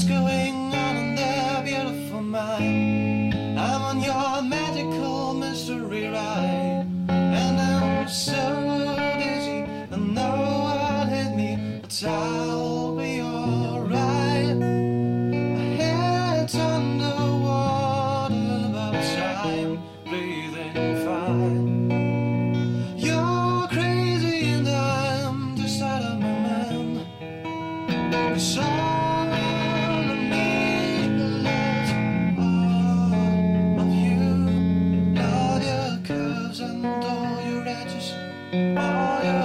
school Oh, yeah.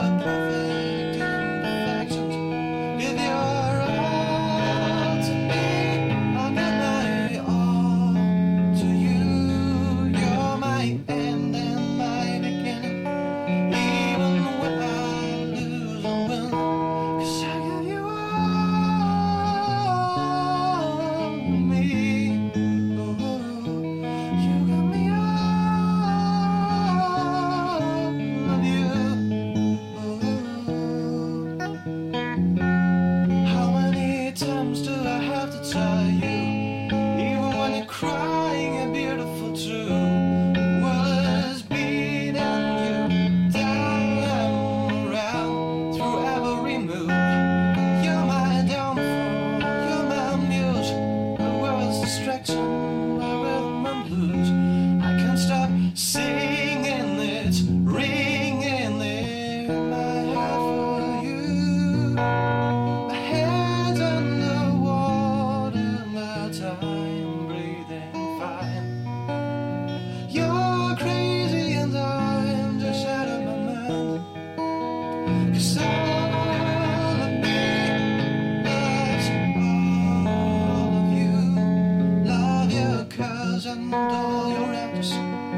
and all your us.